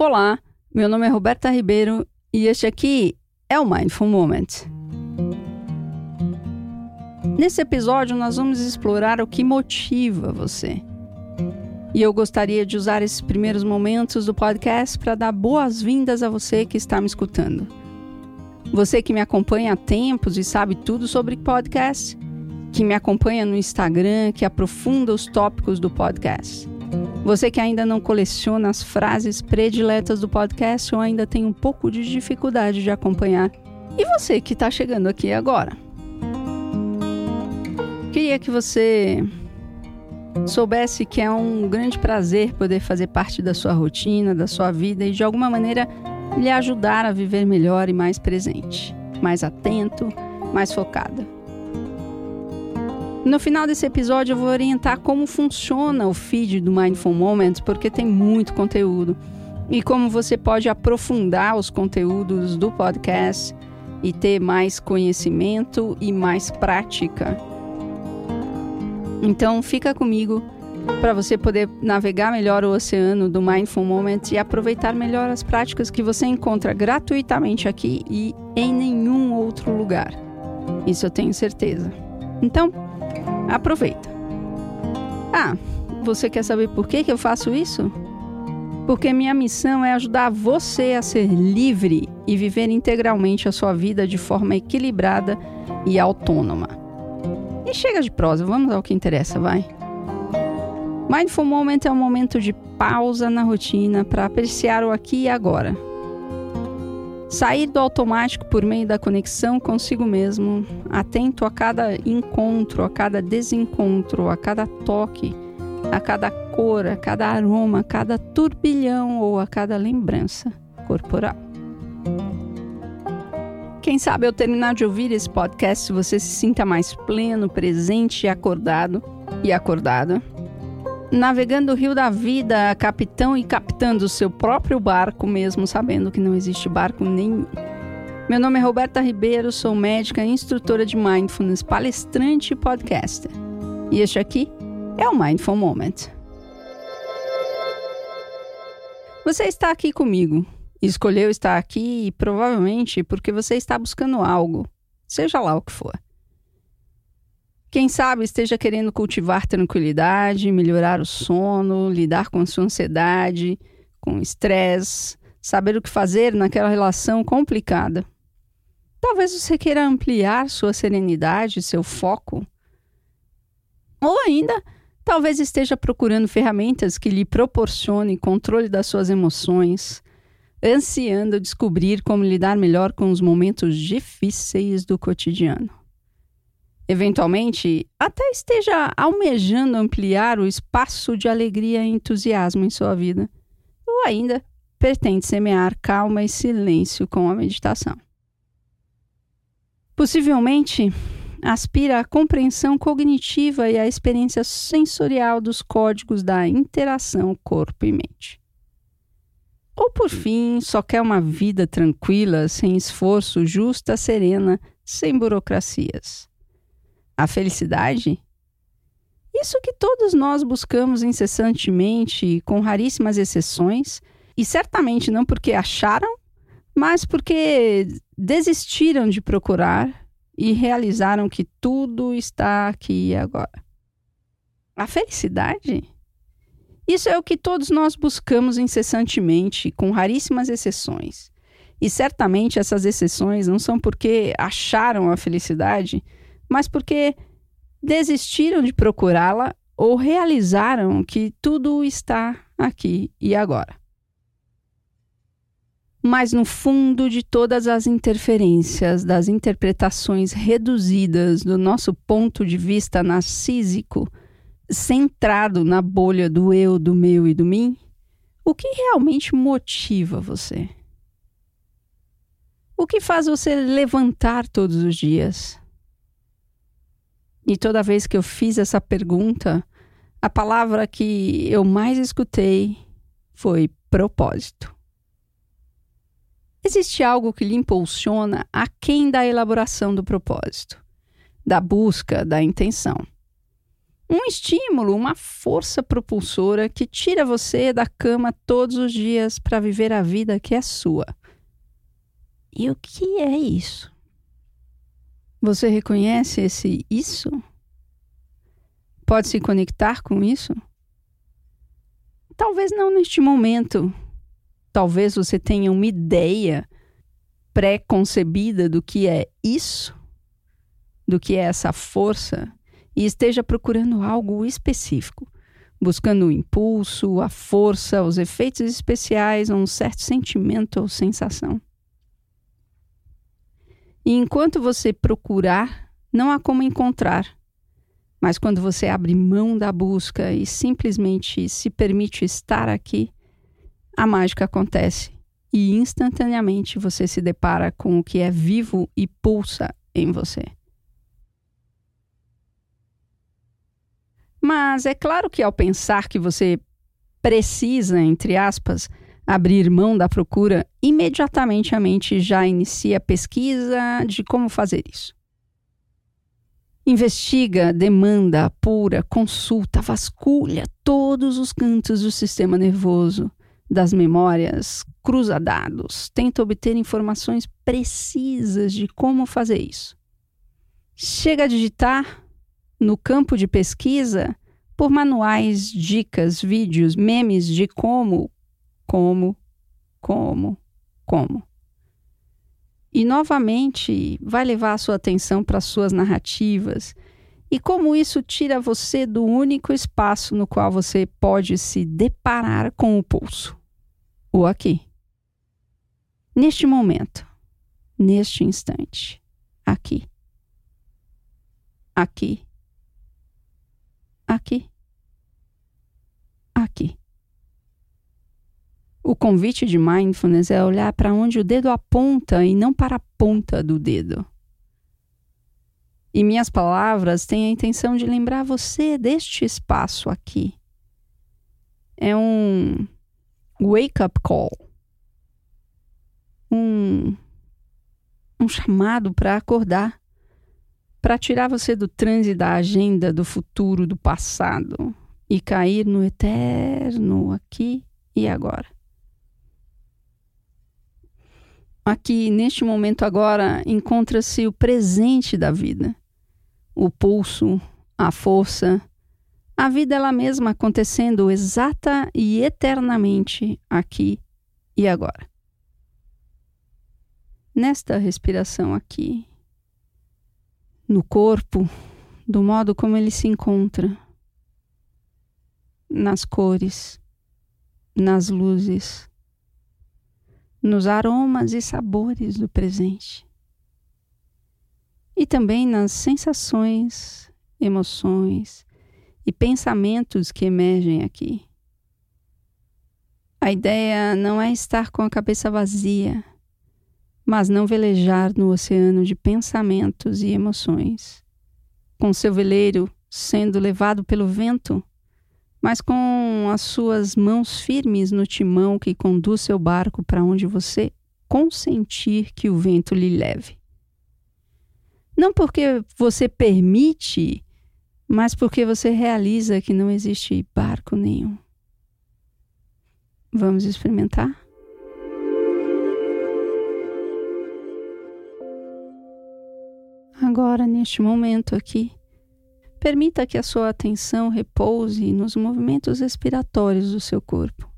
Olá, meu nome é Roberta Ribeiro e este aqui é o Mindful Moment. Nesse episódio, nós vamos explorar o que motiva você. E eu gostaria de usar esses primeiros momentos do podcast para dar boas-vindas a você que está me escutando. Você que me acompanha há tempos e sabe tudo sobre podcast, que me acompanha no Instagram, que aprofunda os tópicos do podcast. Você que ainda não coleciona as frases prediletas do podcast ou ainda tem um pouco de dificuldade de acompanhar. E você que está chegando aqui agora. Queria que você soubesse que é um grande prazer poder fazer parte da sua rotina, da sua vida e de alguma maneira lhe ajudar a viver melhor e mais presente, mais atento, mais focada. No final desse episódio, eu vou orientar como funciona o feed do Mindful Moments, porque tem muito conteúdo. E como você pode aprofundar os conteúdos do podcast e ter mais conhecimento e mais prática. Então, fica comigo para você poder navegar melhor o oceano do Mindful Moments e aproveitar melhor as práticas que você encontra gratuitamente aqui e em nenhum outro lugar. Isso eu tenho certeza. Então, Aproveita. Ah, você quer saber por que, que eu faço isso? Porque minha missão é ajudar você a ser livre e viver integralmente a sua vida de forma equilibrada e autônoma. E chega de prosa, vamos ao que interessa, vai. Mindful Moment é um momento de pausa na rotina para apreciar o aqui e agora Sair do automático por meio da conexão consigo mesmo, atento a cada encontro, a cada desencontro, a cada toque, a cada cor, a cada aroma, a cada turbilhão ou a cada lembrança corporal. Quem sabe ao terminar de ouvir esse podcast você se sinta mais pleno, presente e acordado e acordada navegando o rio da vida, capitão e captando o seu próprio barco, mesmo sabendo que não existe barco nenhum. Meu nome é Roberta Ribeiro, sou médica, instrutora de mindfulness, palestrante e podcaster. E este aqui é o Mindful Moment. Você está aqui comigo. Escolheu estar aqui provavelmente porque você está buscando algo, seja lá o que for. Quem sabe esteja querendo cultivar tranquilidade, melhorar o sono, lidar com a sua ansiedade, com estresse, saber o que fazer naquela relação complicada. Talvez você queira ampliar sua serenidade, seu foco. Ou ainda, talvez esteja procurando ferramentas que lhe proporcionem controle das suas emoções, ansiando descobrir como lidar melhor com os momentos difíceis do cotidiano eventualmente, até esteja almejando ampliar o espaço de alegria e entusiasmo em sua vida, ou ainda pretende semear calma e silêncio com a meditação. Possivelmente, aspira à compreensão cognitiva e à experiência sensorial dos códigos da interação corpo e mente. Ou, por fim, só quer uma vida tranquila, sem esforço, justa, serena, sem burocracias a felicidade? Isso que todos nós buscamos incessantemente, com raríssimas exceções, e certamente não porque acharam, mas porque desistiram de procurar e realizaram que tudo está aqui e agora. A felicidade? Isso é o que todos nós buscamos incessantemente, com raríssimas exceções. E certamente essas exceções não são porque acharam a felicidade, mas porque desistiram de procurá-la ou realizaram que tudo está aqui e agora. Mas no fundo de todas as interferências, das interpretações reduzidas do nosso ponto de vista narcísico, centrado na bolha do eu, do meu e do mim, o que realmente motiva você? O que faz você levantar todos os dias? E toda vez que eu fiz essa pergunta, a palavra que eu mais escutei foi propósito. Existe algo que lhe impulsiona aquém da elaboração do propósito, da busca da intenção. Um estímulo, uma força propulsora que tira você da cama todos os dias para viver a vida que é sua. E o que é isso? Você reconhece esse isso? Pode se conectar com isso? Talvez não neste momento. Talvez você tenha uma ideia pré-concebida do que é isso, do que é essa força, e esteja procurando algo específico, buscando o impulso, a força, os efeitos especiais, um certo sentimento ou sensação. E enquanto você procurar, não há como encontrar. Mas quando você abre mão da busca e simplesmente se permite estar aqui, a mágica acontece e instantaneamente você se depara com o que é vivo e pulsa em você. Mas é claro que ao pensar que você precisa, entre aspas, abrir mão da procura, imediatamente a mente já inicia a pesquisa de como fazer isso. Investiga, demanda, apura, consulta, vasculha todos os cantos do sistema nervoso, das memórias, cruza dados, tenta obter informações precisas de como fazer isso. Chega a digitar no campo de pesquisa por manuais, dicas, vídeos, memes de como como, como, como. E novamente vai levar a sua atenção para suas narrativas e como isso tira você do único espaço no qual você pode se deparar com o pulso o aqui. Neste momento, neste instante, aqui. Aqui. Aqui. O convite de mindfulness é olhar para onde o dedo aponta e não para a ponta do dedo. E minhas palavras têm a intenção de lembrar você deste espaço aqui. É um wake-up call. Um, um chamado para acordar, para tirar você do transe da agenda, do futuro, do passado e cair no eterno aqui e agora. Aqui, neste momento agora, encontra-se o presente da vida, o pulso, a força, a vida ela mesma acontecendo exata e eternamente aqui e agora. Nesta respiração aqui, no corpo, do modo como ele se encontra, nas cores, nas luzes, nos aromas e sabores do presente. E também nas sensações, emoções e pensamentos que emergem aqui. A ideia não é estar com a cabeça vazia, mas não velejar no oceano de pensamentos e emoções, com seu veleiro sendo levado pelo vento mas com as suas mãos firmes no timão que conduz seu barco para onde você consentir que o vento lhe leve. Não porque você permite, mas porque você realiza que não existe barco nenhum. Vamos experimentar? Agora, neste momento aqui, Permita que a sua atenção repouse nos movimentos respiratórios do seu corpo,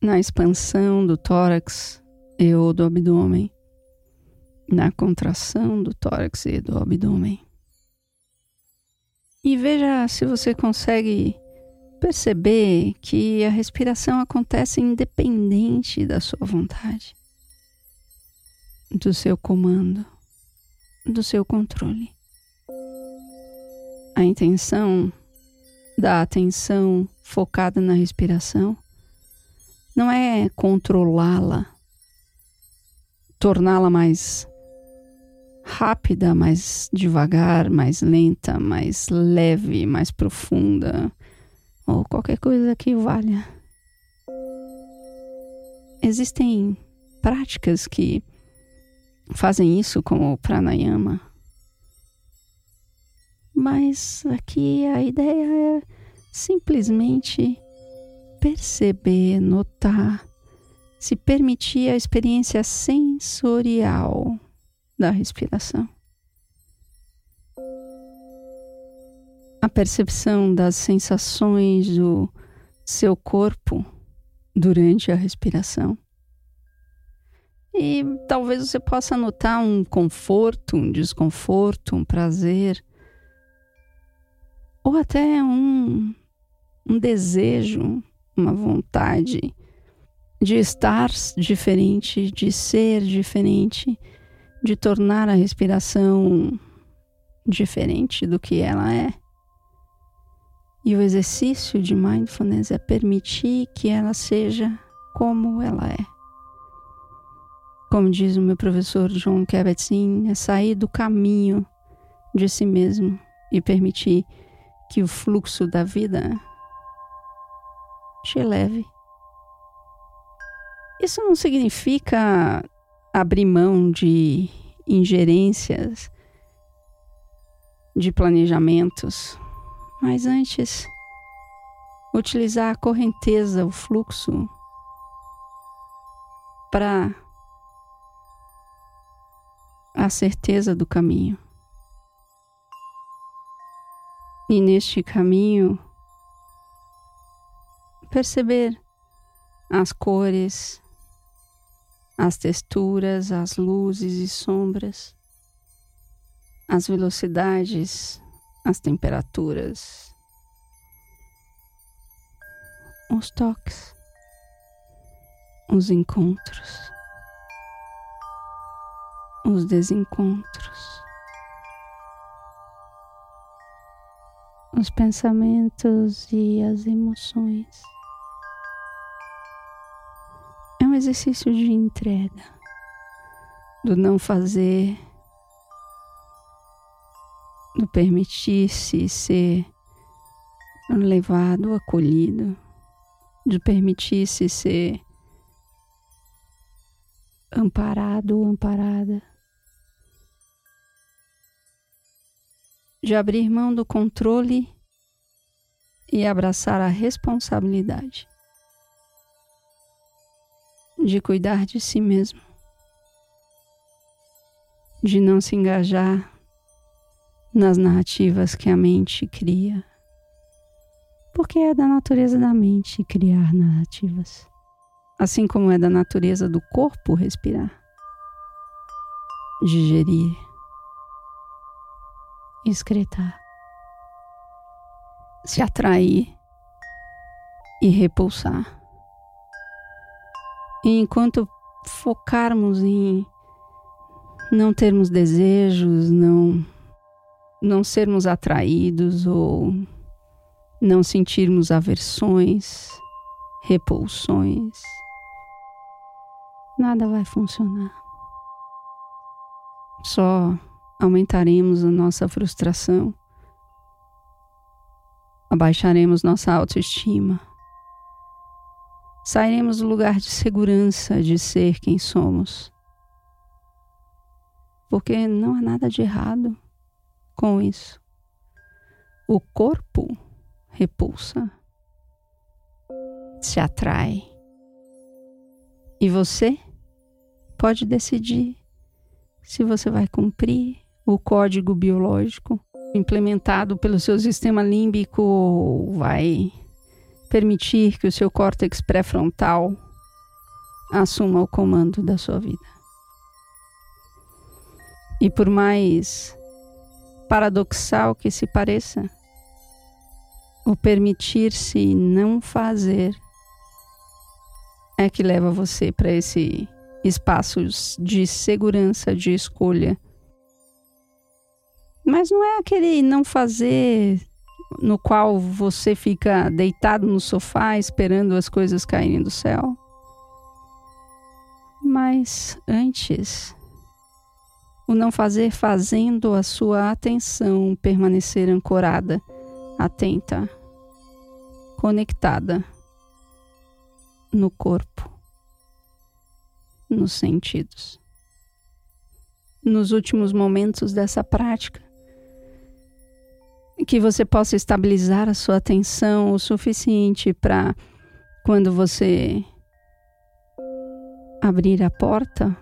na expansão do tórax e ou do abdômen, na contração do tórax e do abdômen. E veja se você consegue perceber que a respiração acontece independente da sua vontade, do seu comando, do seu controle. A intenção da atenção focada na respiração não é controlá-la, torná-la mais rápida, mais devagar, mais lenta, mais leve, mais profunda, ou qualquer coisa que valha. Existem práticas que fazem isso, como o pranayama Mas aqui a ideia é simplesmente perceber, notar, se permitir a experiência sensorial da respiração. A percepção das sensações do seu corpo durante a respiração. E talvez você possa notar um conforto, um desconforto, um prazer, ou até um, um desejo, uma vontade de estar diferente, de ser diferente, de tornar a respiração diferente do que ela é. E o exercício de mindfulness é permitir que ela seja como ela é. Como diz o meu professor John Kabat-Zinn, é sair do caminho de si mesmo e permitir que o fluxo da vida te leve. Isso não significa abrir mão de ingerências, de planejamentos, mas antes utilizar a correnteza, o fluxo, para a certeza do caminho. E neste caminho, perceber as cores, as texturas, as luzes e sombras, as velocidades, as temperaturas, os toques, os encontros os desencontros, os pensamentos e as emoções. É um exercício de entrega, do não fazer, do permitir-se ser levado, acolhido, de permitir-se ser amparado ou amparada. De abrir mão do controle e abraçar a responsabilidade de cuidar de si mesmo, de não se engajar nas narrativas que a mente cria, porque é da natureza da mente criar narrativas, assim como é da natureza do corpo respirar, digerir excretar, se atrair e repulsar. E enquanto focarmos em não termos desejos, não não sermos atraídos ou não sentirmos aversões, repulsões, nada vai funcionar. Só aumentaremos a nossa frustração, abaixaremos nossa autoestima, sairemos do lugar de segurança de ser quem somos. Porque não há nada de errado com isso. O corpo repulsa, se atrai. E você pode decidir se você vai cumprir o código biológico implementado pelo seu sistema límbico vai permitir que o seu córtex pré-frontal assuma o comando da sua vida. E por mais paradoxal que se pareça, o permitir-se não fazer é que leva você para esse espaço de segurança, de escolha mas não é aquele não fazer no qual você fica deitado no sofá esperando as coisas caírem do céu. Mas antes, o não fazer fazendo a sua atenção permanecer ancorada, atenta, conectada no corpo, nos sentidos. Nos últimos momentos dessa prática, que você possa estabilizar a sua atenção o suficiente para quando você abrir a porta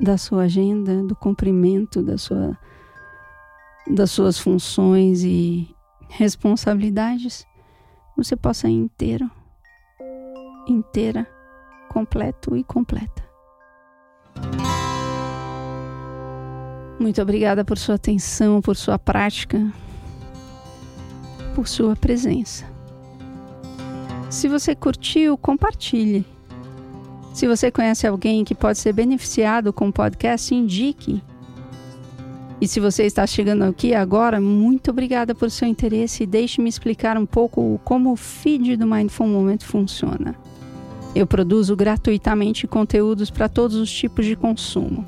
da sua agenda, do cumprimento da sua, das suas funções e responsabilidades, você possa ir inteiro, inteira, completo e completa. Muito obrigada por sua atenção, por sua prática, por sua presença. Se você curtiu, compartilhe. Se você conhece alguém que pode ser beneficiado com o podcast, indique. E se você está chegando aqui agora, muito obrigada por seu interesse e deixe-me explicar um pouco como o feed do Mindful Moment funciona. Eu produzo gratuitamente conteúdos para todos os tipos de consumo.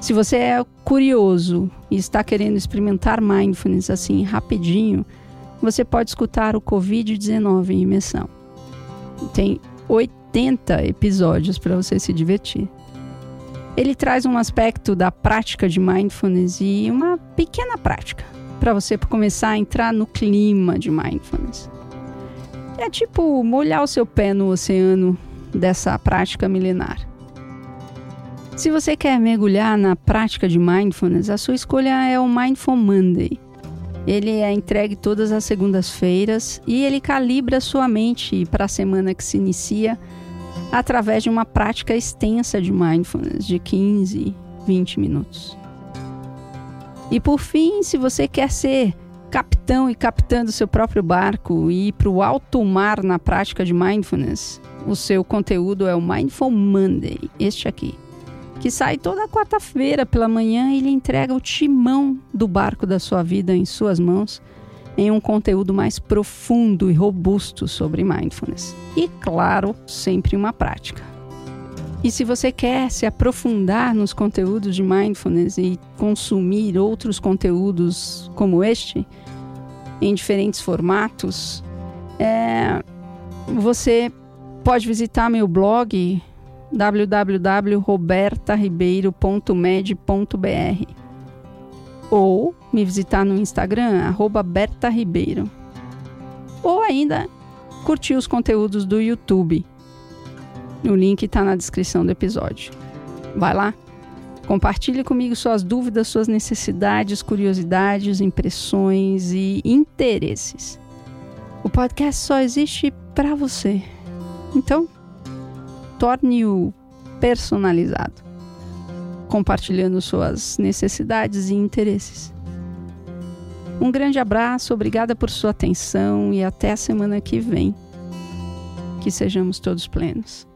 Se você é curioso e está querendo experimentar mindfulness assim rapidinho, você pode escutar o Covid-19 em imersão. Tem 80 episódios para você se divertir. Ele traz um aspecto da prática de mindfulness e uma pequena prática para você começar a entrar no clima de mindfulness. É tipo molhar o seu pé no oceano dessa prática milenar. Se você quer mergulhar na prática de mindfulness, a sua escolha é o Mindful Monday. Ele é entregue todas as segundas-feiras e ele calibra sua mente para a semana que se inicia através de uma prática extensa de mindfulness de 15, 20 minutos. E por fim, se você quer ser capitão e capitã do seu próprio barco e ir para o alto mar na prática de mindfulness, o seu conteúdo é o Mindful Monday, este aqui que sai toda quarta-feira pela manhã e lhe entrega o timão do barco da sua vida em suas mãos, em um conteúdo mais profundo e robusto sobre mindfulness. E, claro, sempre uma prática. E se você quer se aprofundar nos conteúdos de mindfulness e consumir outros conteúdos como este, em diferentes formatos, é, você pode visitar meu blog www.robertaribeiro.med.br ou me visitar no Instagram, arroba Berta Ribeiro. Ou ainda curtir os conteúdos do YouTube. O link está na descrição do episódio. Vai lá, compartilhe comigo suas dúvidas, suas necessidades, curiosidades, impressões e interesses. O podcast só existe para você. Então, torne-o personalizado, compartilhando suas necessidades e interesses. Um grande abraço, obrigada por sua atenção e até a semana que vem. Que sejamos todos plenos.